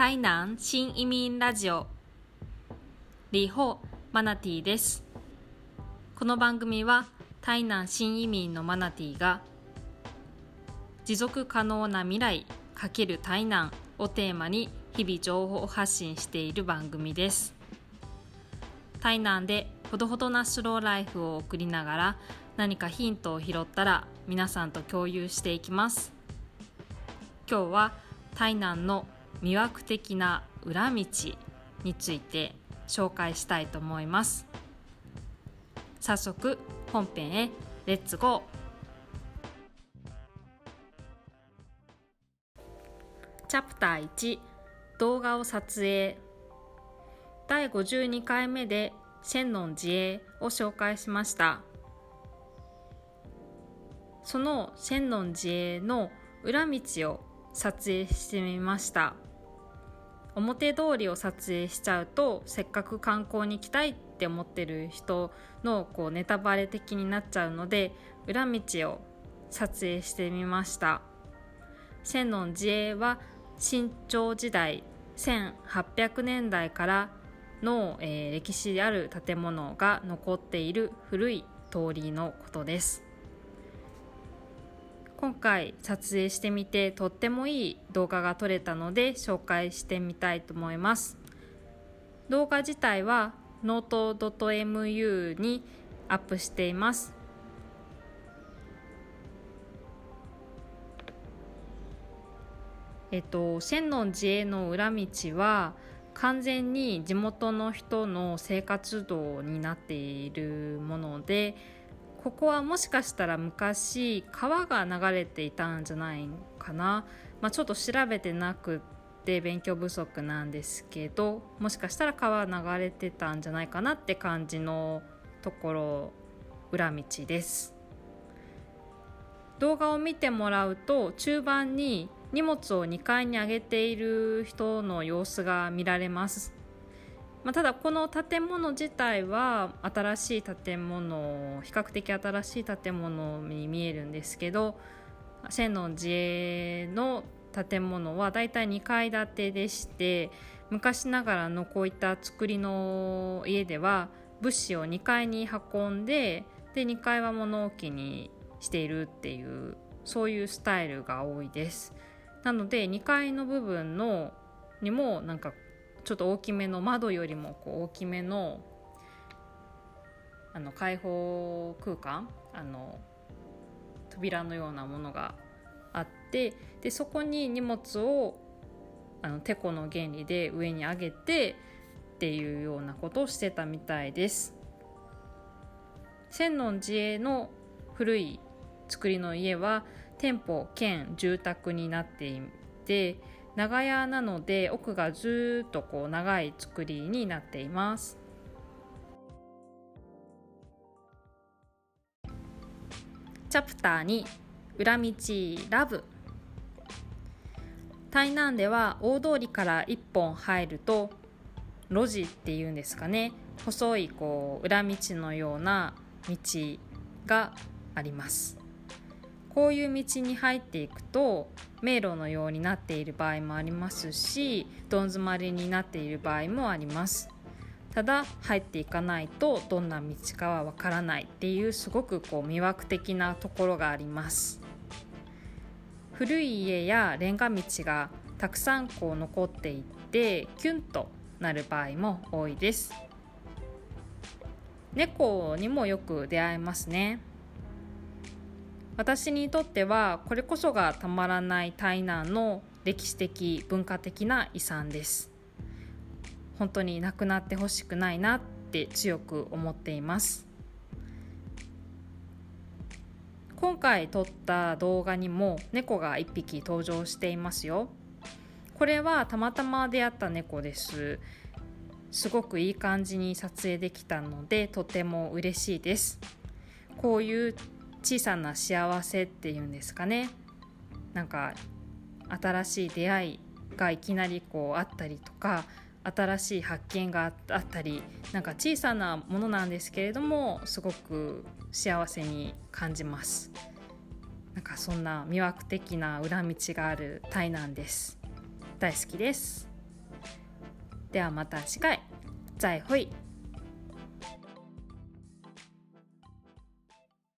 台南新移民ラジオ。リホマナティです。この番組は台南新移民のマナティが持続可能な未来×台南をテーマに日々情報発信している番組です。台南でほどほどなスローライフを送りながら何かヒントを拾ったら皆さんと共有していきます。今日は台南の魅惑的な裏道について紹介したいと思います。早速本編へレッツゴーチャプター1動画を撮影。第52回目で千ン自衛を紹介しました。その千ン自衛の裏道を撮影してみました。表通りを撮影しちゃうとせっかく観光に行きたいって思ってる人のこうネタバレ的になっちゃうので裏道を撮影してみました。千の自衛は新朝時代1800年代からの、えー、歴史ある建物が残っている古い通りのことです。今回撮影してみてとってもいい動画が撮れたので紹介してみたいと思います。動画自体はノート .mu にアップしています。えっと、千の自衛の裏道は完全に地元の人の生活道になっているものでここはもしかしたら昔川が流れていたんじゃないかな、まあ、ちょっと調べてなくって勉強不足なんですけどもしかしたら川流れてたんじゃないかなって感じのところ裏道です。動画を見てもらうと中盤に荷物を2階に上げている人の様子が見られます。まあ、ただこの建物自体は新しい建物比較的新しい建物に見えるんですけど千の自衛の建物はだいたい2階建てでして昔ながらのこういった作りの家では物資を2階に運んでで2階は物置にしているっていうそういうスタイルが多いです。なので2階の部分のにもなんかちょっと大きめの窓よりもこう大きめのあの開放空間あの扉のようなものがあってでそこに荷物をあのてこの原理で上に上げてっていうようなことをしてたみたいです。千の自衛の古い作りの家は店舗兼住宅になっていて長屋なので奥がずっとこう長い作りになっています。チャプター2裏道ラブ。台南では大通りから1本入ると路地っていうんですかね。細いこう裏道のような道があります。こういう道に入っていくと迷路のようになっている場合もありますしどん詰まりになっている場合もあります。ただ入っていかないとどんな道かはわからないっていうすごくこう魅惑的なところがあります。古い家やレンガ道がたくさんこう残っていってキュンとなる場合も多いです。猫にもよく出会えますね。私にとってはこれこそがたまらない台南の歴史的文化的な遺産です。本当になくなってほしくないなって強く思っています。今回撮った動画にも猫が1匹登場していますよ。これはたまたま出会った猫です。すごくいい感じに撮影できたのでとても嬉しいです。こういう小さな幸せっていうんですかね。なんか新しい出会いがいきなりこうあったりとか新しい発見があったりなんか小さなものなんですけれどもすごく幸せに感じます。なんかそんな魅惑的な裏道がある台南です。大好きです。ではまた次回。再会。